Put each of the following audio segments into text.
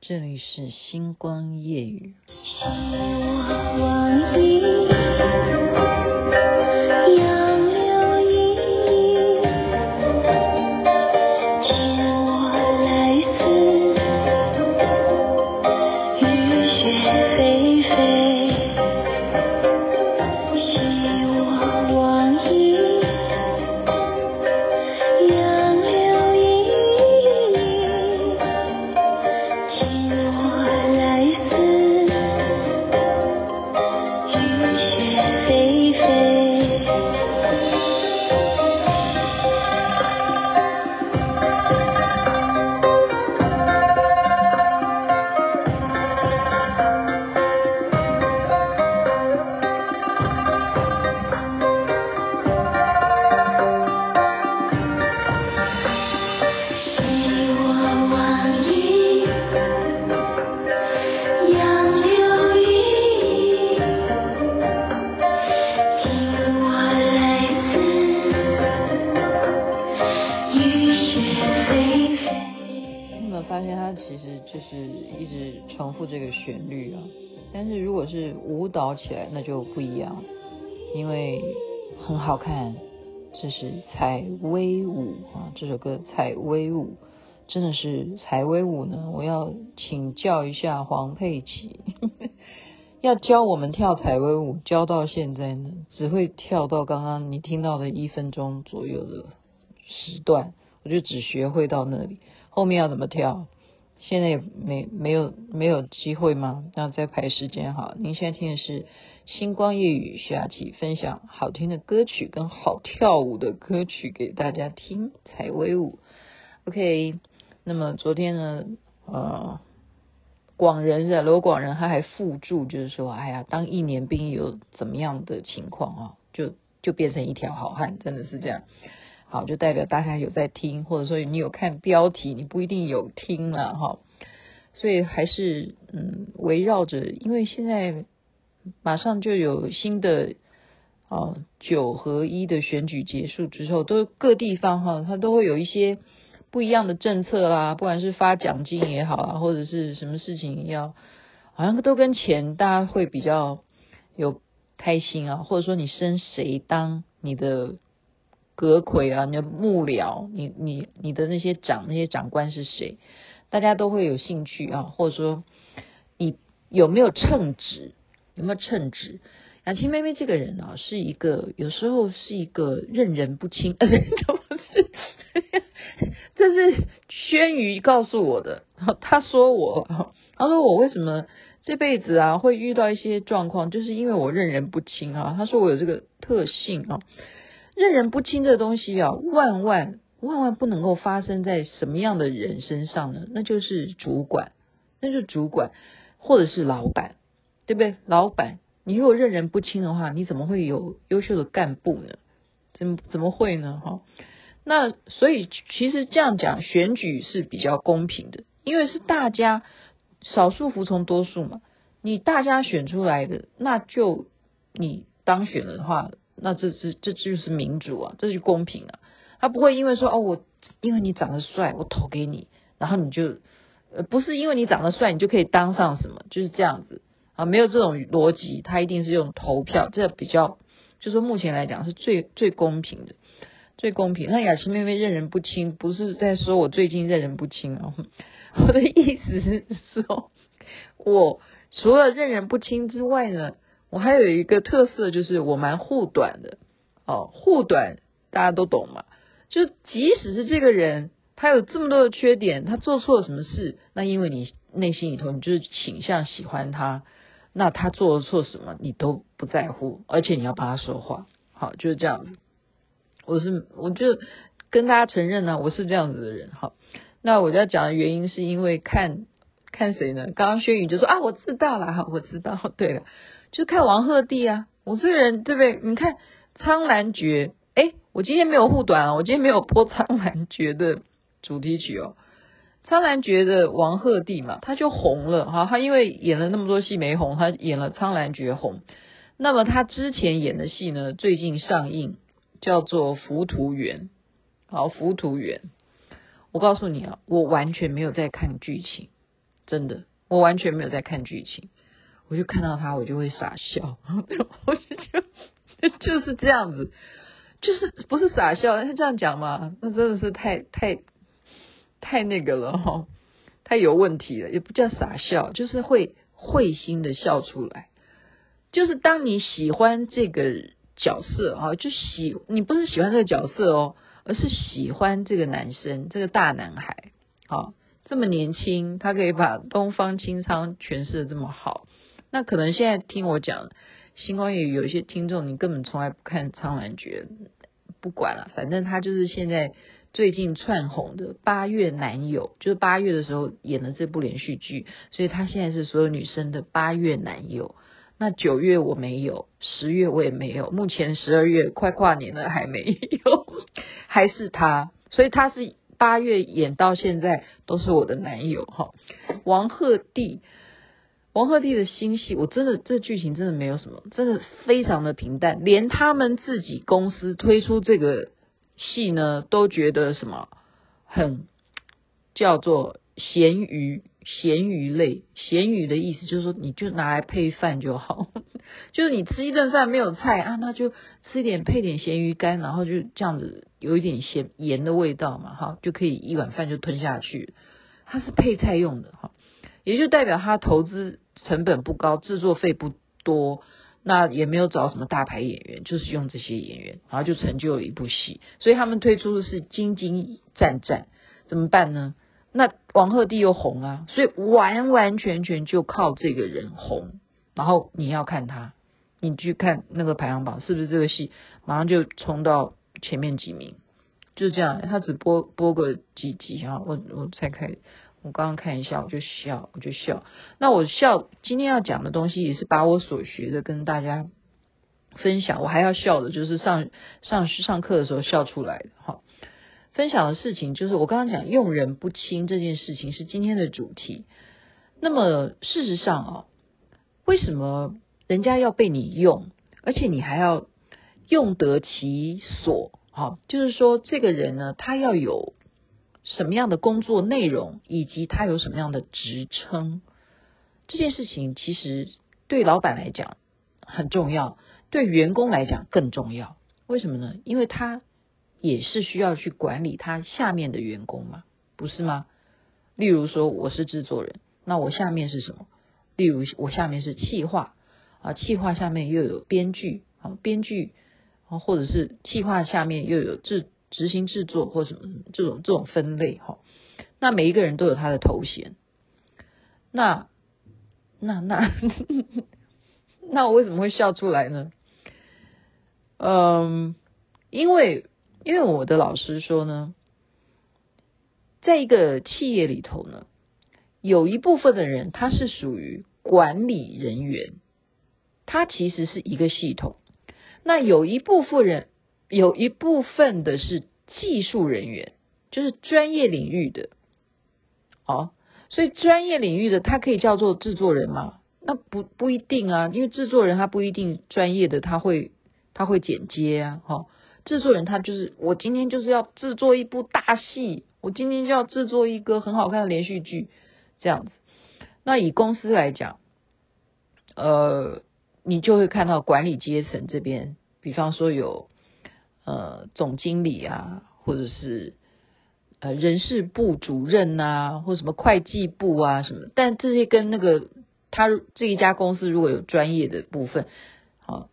这里是星光夜雨。就是一直重复。这个旋律啊，但是如果是舞蹈起来，那就不一样，因为很好看。这是采薇舞啊，这首歌采薇舞真的是采薇舞呢。我要请教一下黄佩琦，要教我们跳采薇舞，教到现在呢，只会跳到刚刚你听到的一分钟左右的时段，我就只学会到那里，后面要怎么跳？现在也没没有没有机会吗？那再排时间哈。您现在听的是星光夜雨，徐雅琪分享好听的歌曲跟好跳舞的歌曲给大家听，采薇舞。OK，那么昨天呢，呃，广仁的罗广仁他还附注，就是说，哎呀，当一年兵有怎么样的情况啊？就就变成一条好汉，真的是这样。好，就代表大家有在听，或者说你有看标题，你不一定有听了哈。所以还是嗯，围绕着，因为现在马上就有新的哦九合一的选举结束之后，都各地方哈，它都会有一些不一样的政策啦，不管是发奖金也好啊，或者是什么事情要，好像都跟钱，大家会比较有开心啊，或者说你升谁当你的。阁揆啊，你的幕僚，你你你的那些长那些长官是谁？大家都会有兴趣啊，或者说你有没有称职？有没有称职？雅琪妹妹这个人啊，是一个有时候是一个认人不清，呃，不是，这是轩瑜告诉我的。他说我，他说我为什么这辈子啊会遇到一些状况，就是因为我认人不清啊。他说我有这个特性啊。认人不清这东西啊，万万万万不能够发生在什么样的人身上呢？那就是主管，那就是主管，或者是老板，对不对？老板，你如果认人不清的话，你怎么会有优秀的干部呢？怎么怎么会呢？哈，那所以其实这样讲，选举是比较公平的，因为是大家少数服从多数嘛。你大家选出来的，那就你当选的话。那这是这就是民主啊，这就公平啊。他不会因为说哦，我因为你长得帅，我投给你，然后你就呃不是因为你长得帅，你就可以当上什么，就是这样子啊，没有这种逻辑。他一定是用投票，这比较就是说目前来讲是最最公平的，最公平。那雅琪妹妹认人不清，不是在说我最近认人不清啊，我的意思是说，我除了认人不清之外呢。我还有一个特色，就是我蛮护短的哦，护短大家都懂嘛。就即使是这个人，他有这么多的缺点，他做错了什么事，那因为你内心里头你就是倾向喜欢他，那他做错什么你都不在乎，而且你要帮他说话，好，就是这样子。我是我就跟大家承认呢、我是这样子的人。好，那我要讲的原因是因为看看谁呢？刚刚轩宇就说啊，我知道了，哈，我知道，对了。就看王鹤棣啊，我这个人对不对？你看《苍兰诀》，哎，我今天没有护短啊，我今天没有播《苍兰诀》的主题曲哦，《苍兰诀》的王鹤棣嘛，他就红了哈，他因为演了那么多戏没红，他演了《苍兰诀》红。那么他之前演的戏呢，最近上映，叫做《浮屠缘》。好，《浮屠缘》，我告诉你啊，我完全没有在看剧情，真的，我完全没有在看剧情，我就看到他，我就会傻笑，我就就 就是这样子，就是不是傻笑，他这样讲嘛，那真的是太太太那个了哈，太有问题了，也不叫傻笑，就是会会心的笑出来，就是当你喜欢这个角色啊，就喜你不是喜欢这个角色哦，而是喜欢这个男生，这个大男孩，好。这么年轻，他可以把东方青苍诠释的这么好，那可能现在听我讲星光夜语有一些听众，你根本从来不看《苍兰诀》，不管了，反正他就是现在最近窜红的八月男友，就是八月的时候演的这部连续剧，所以他现在是所有女生的八月男友。那九月我没有，十月我也没有，目前十二月快跨年了还没有，还是他，所以他是。八月演到现在都是我的男友哈，王鹤棣，王鹤棣的新戏，我真的这剧情真的没有什么，真的非常的平淡，连他们自己公司推出这个戏呢，都觉得什么很叫做咸鱼。咸鱼类，咸鱼的意思就是说，你就拿来配饭就好，就是你吃一顿饭没有菜啊，那就吃一点配点咸鱼干，然后就这样子有一点咸盐的味道嘛，哈，就可以一碗饭就吞下去。它是配菜用的哈，也就代表它投资成本不高，制作费不多，那也没有找什么大牌演员，就是用这些演员，然后就成就了一部戏。所以他们推出的是金金战战，怎么办呢？那王鹤棣又红啊，所以完完全全就靠这个人红。然后你要看他，你去看那个排行榜，是不是这个戏马上就冲到前面几名？就是这样，他只播播个几集啊，我我才看，我刚刚看一下我就笑，我就笑。那我笑，今天要讲的东西也是把我所学的跟大家分享。我还要笑的，就是上上上课的时候笑出来的哈。分享的事情就是我刚刚讲用人不清这件事情是今天的主题。那么事实上啊，为什么人家要被你用，而且你还要用得其所？哈，就是说这个人呢，他要有什么样的工作内容，以及他有什么样的职称，这件事情其实对老板来讲很重要，对员工来讲更重要。为什么呢？因为他。也是需要去管理他下面的员工嘛，不是吗？例如说，我是制作人，那我下面是什么？例如我下面是企划啊，企划下面又有编剧啊，编剧啊，或者是企划下面又有制执行制作或什么这种这种分类哈。那每一个人都有他的头衔，那那那 那我为什么会笑出来呢？嗯，因为。因为我的老师说呢，在一个企业里头呢，有一部分的人他是属于管理人员，他其实是一个系统。那有一部分人，有一部分的是技术人员，就是专业领域的。哦，所以专业领域的他可以叫做制作人吗？那不不一定啊，因为制作人他不一定专业的，他会他会剪接啊，哈、哦。制作人他就是我今天就是要制作一部大戏，我今天就要制作一个很好看的连续剧，这样子。那以公司来讲，呃，你就会看到管理阶层这边，比方说有呃总经理啊，或者是呃人事部主任啊，或什么会计部啊什么。但这些跟那个他这一家公司如果有专业的部分，好。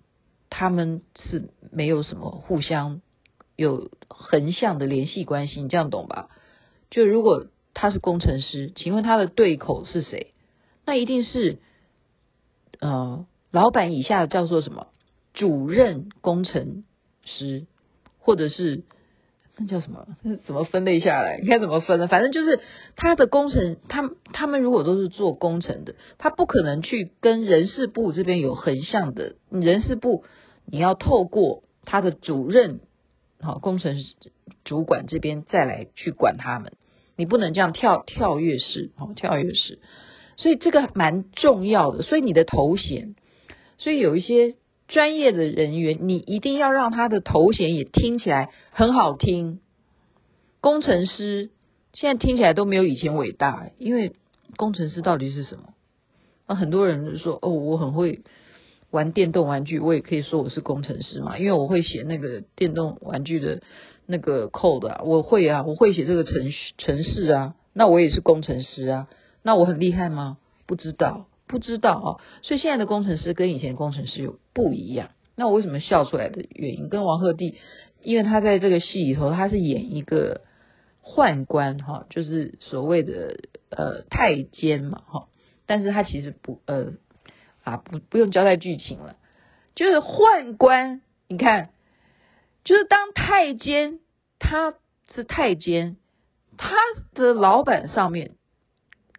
他们是没有什么互相有横向的联系关系，你这样懂吧？就如果他是工程师，请问他的对口是谁？那一定是呃，老板以下叫做什么主任工程师，或者是那叫什么？怎么分类下来？应该怎么分呢？反正就是他的工程，他他们如果都是做工程的，他不可能去跟人事部这边有横向的人事部。你要透过他的主任，好工程主管这边再来去管他们，你不能这样跳跳跃式，好跳跃式，所以这个蛮重要的。所以你的头衔，所以有一些专业的人员，你一定要让他的头衔也听起来很好听。工程师现在听起来都没有以前伟大，因为工程师到底是什么？那很多人说哦，我很会玩电动玩具，我也可以说我是工程师嘛，因为我会写那个电动玩具的那个 code 啊，我会啊，我会写这个程序程式啊，那我也是工程师啊，那我很厉害吗？不知道，不知道啊，所以现在的工程师跟以前工程师有不一样。那我为什么笑出来的原因，跟王鹤棣，因为他在这个戏里头，他是演一个宦官哈，就是所谓的呃太监嘛哈，但是他其实不呃啊不不用交代剧情了，就是宦官，你看，就是当太监，他是太监，他的老板上面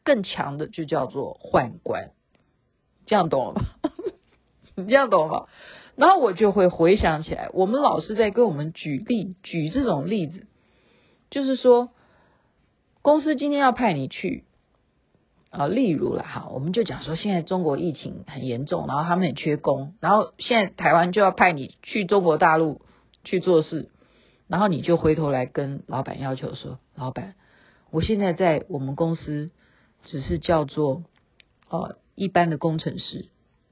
更强的就叫做宦官，这样懂了吧？你这样懂了吧？然后我就会回想起来，我们老师在跟我们举例，举这种例子，就是说，公司今天要派你去，啊，例如了哈，我们就讲说，现在中国疫情很严重，然后他们也缺工，然后现在台湾就要派你去中国大陆去做事，然后你就回头来跟老板要求说，老板，我现在在我们公司只是叫做呃一般的工程师。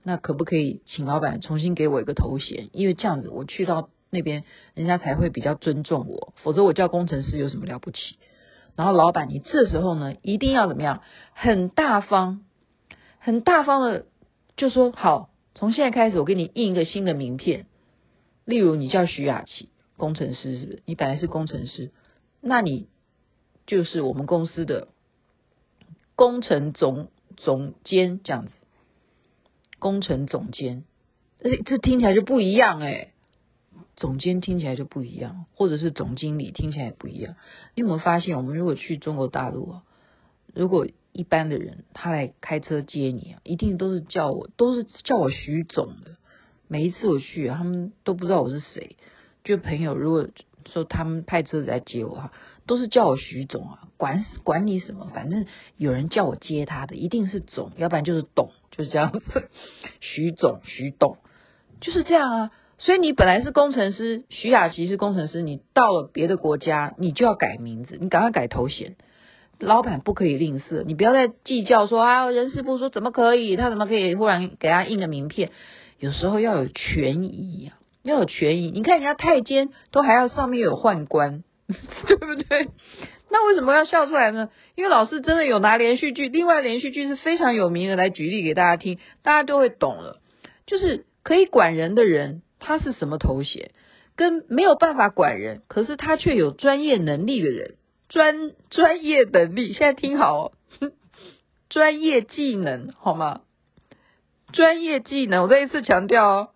那可不可以请老板重新给我一个头衔？因为这样子我去到那边，人家才会比较尊重我。否则我叫工程师有什么了不起？然后老板，你这时候呢，一定要怎么样？很大方，很大方的就说好，从现在开始我给你印一个新的名片。例如你叫徐雅琪，工程师是不是？你本来是工程师，那你就是我们公司的工程总总监这样子。工程总监，这这听起来就不一样哎，总监听起来就不一样，或者是总经理听起来也不一样。你有没有发现，我们如果去中国大陆啊，如果一般的人他来开车接你啊，一定都是叫我，都是叫我徐总的。每一次我去，他们都不知道我是谁。就朋友如果说他们派车子来接我哈，都是叫我徐总啊，管管你什么，反正有人叫我接他的，一定是总，要不然就是董。就是这样子，徐总、徐董就是这样啊。所以你本来是工程师，徐雅琪是工程师，你到了别的国家，你就要改名字，你赶快改头衔。老板不可以吝啬，你不要再计较说啊，人事部说怎么可以，他怎么可以忽然给他印个名片？有时候要有权益啊，要有权益。你看人家太监都还要上面有宦官，对不对？那为什么要笑出来呢？因为老师真的有拿连续剧，另外连续剧是非常有名的，来举例给大家听，大家都会懂了。就是可以管人的人，他是什么头衔？跟没有办法管人，可是他却有专业能力的人，专专业能力。现在听好哦，专业技能好吗？专业技能，我再一次强调哦。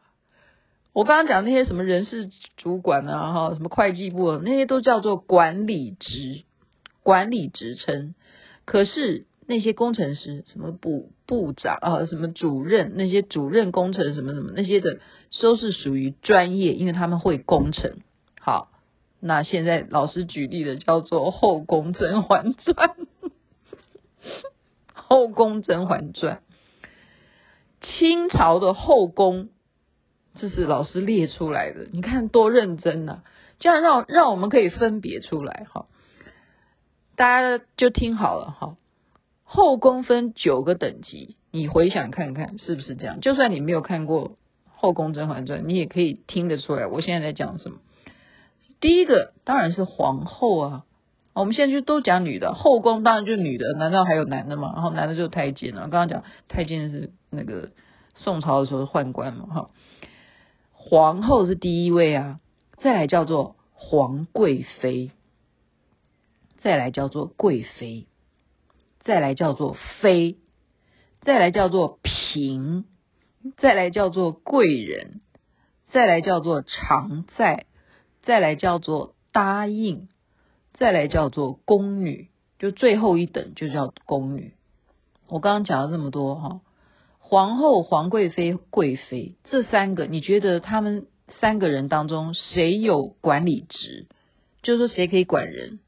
我刚刚讲那些什么人事主管啊，哈，什么会计部那些都叫做管理职。管理职称，可是那些工程师，什么部部长啊，什么主任，那些主任工程什么什么那些的，都是属于专业，因为他们会工程。好，那现在老师举例的叫做《后宫甄嬛传》，《后宫甄嬛传》，清朝的后宫，这是老师列出来的，你看多认真呐、啊，这样让让我们可以分别出来哈。大家就听好了哈，后宫分九个等级，你回想看看是不是这样？就算你没有看过《后宫甄嬛传》，你也可以听得出来。我现在在讲什么？第一个当然是皇后啊，我们现在就都讲女的，后宫当然就女的，难道还有男的吗？然后男的就太监了。刚刚讲太监是那个宋朝的时候宦官嘛，哈，皇后是第一位啊，再来叫做皇贵妃。再来叫做贵妃，再来叫做妃，再来叫做嫔，再来叫做贵人，再来叫做常在，再来叫做答应，再来叫做宫女，就最后一等就叫宫女。我刚刚讲了这么多哈，皇后、皇贵妃、贵妃这三个，你觉得他们三个人当中谁有管理职？就是说谁可以管人？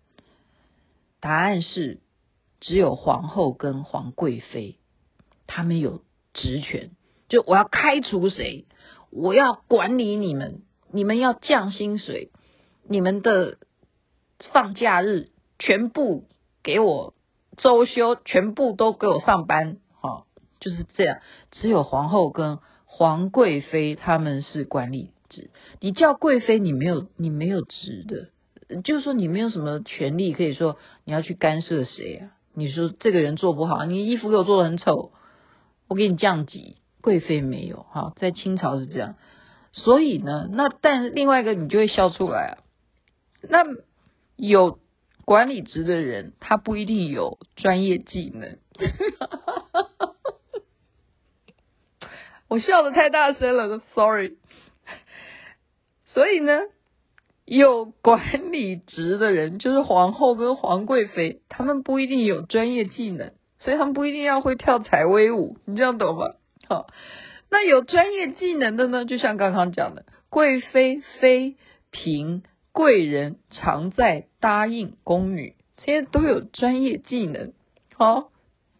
答案是，只有皇后跟皇贵妃，他们有职权。就我要开除谁，我要管理你们，你们要降薪水，你们的放假日全部给我周休，全部都给我上班，就是这样。只有皇后跟皇贵妃他们是管理职，你叫贵妃，你没有你没有职的，就是说你没有什么权利可以说你要去干涉谁啊？你说这个人做不好，你衣服给我做的很丑，我给你降级。贵妃没有，哈，在清朝是这样。所以呢，那但另外一个你就会笑出来啊，那有。管理职的人，他不一定有专业技能。我笑得太大声了，sorry。所以呢，有管理职的人，就是皇后跟皇贵妃，他们不一定有专业技能，所以他们不一定要会跳采薇舞，你这样懂吗？好，那有专业技能的呢，就像刚刚讲的，贵妃、妃、嫔。贵人常在答应宫女，这些都有专业技能。好、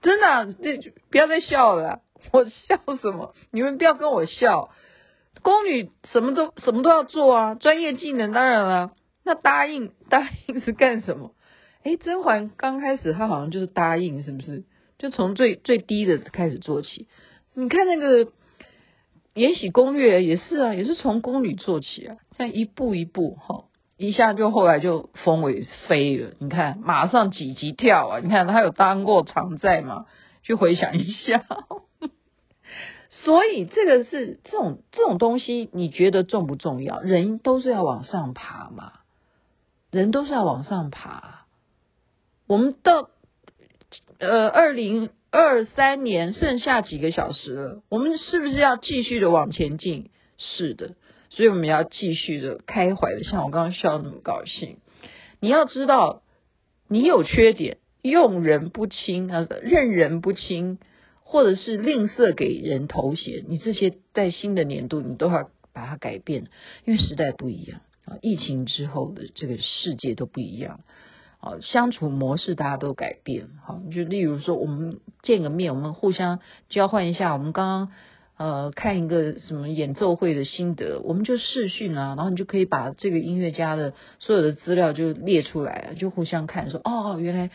真的、啊，这不要再笑了、我笑什么？你们不要跟我笑。宫女什么都什么都要做啊，专业技能当然了。那答应答应是干什么？诶，甄嬛刚开始她好像就是答应，是不是？就从最最低的开始做起。你看那个《延禧攻略》也是啊，也是从宫女做起啊，这样一步一步哈。哦一下就后来就封为妃了，你看马上几级跳啊！你看她有当过常在吗？去回想一下。所以这个是这种这种东西，你觉得重不重要？人都是要往上爬嘛，人都是要往上爬。我们到呃二零二三年剩下几个小时了，我们是不是要继续的往前进？是的。所以我们要继续的开怀的，像我刚刚笑那么高兴。你要知道，你有缺点，用人不亲，认人不清，或者是吝啬给人头衔，你这些在新的年度，你都要把它改变，因为时代不一样啊，疫情之后的这个世界都不一样啊，相处模式大家都改变。好，就例如说，我们见个面，我们互相交换一下，我们刚刚。呃，看一个什么演奏会的心得，我们就视讯啊，然后你就可以把这个音乐家的所有的资料就列出来，就互相看说，哦，原来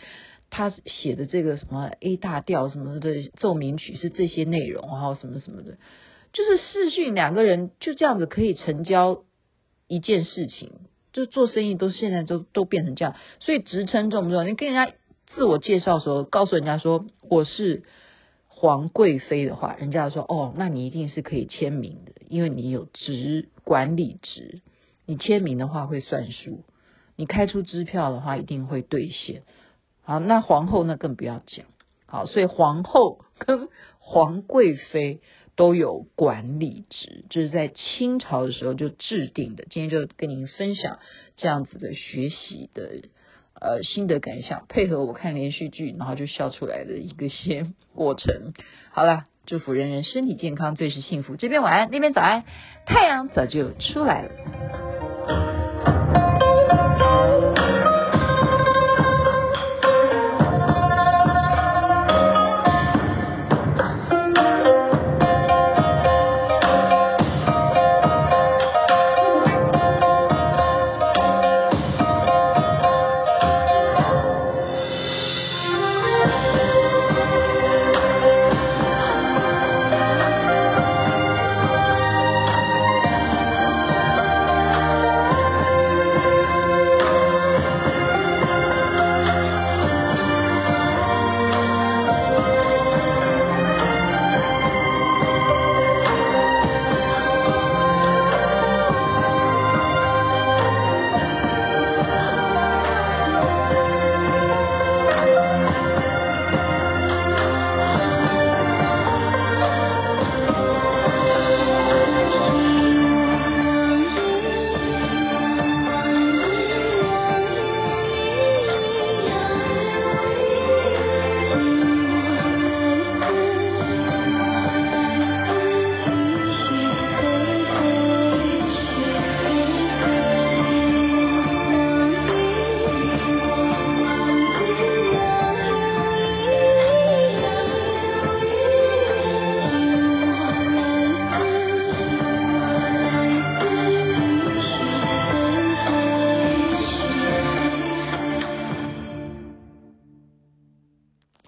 他写的这个什么 A 大调什么的奏鸣曲是这些内容，然后什么什么的，就是视讯两个人就这样子可以成交一件事情，就做生意都现在都都变成这样，所以职称重不重要？你跟人家自我介绍的时候，告诉人家说我是。皇贵妃的话，人家说哦，那你一定是可以签名的，因为你有职管理职，你签名的话会算数，你开出支票的话一定会兑现。好，那皇后那更不要讲。好，所以皇后 跟皇贵妃都有管理职，就是在清朝的时候就制定的。今天就跟您分享这样子的学习的。呃，心得感想，配合我看连续剧，然后就笑出来的一个些 过程。好了，祝福人人身体健康，最是幸福。这边晚安，那边早安，太阳早就出来了。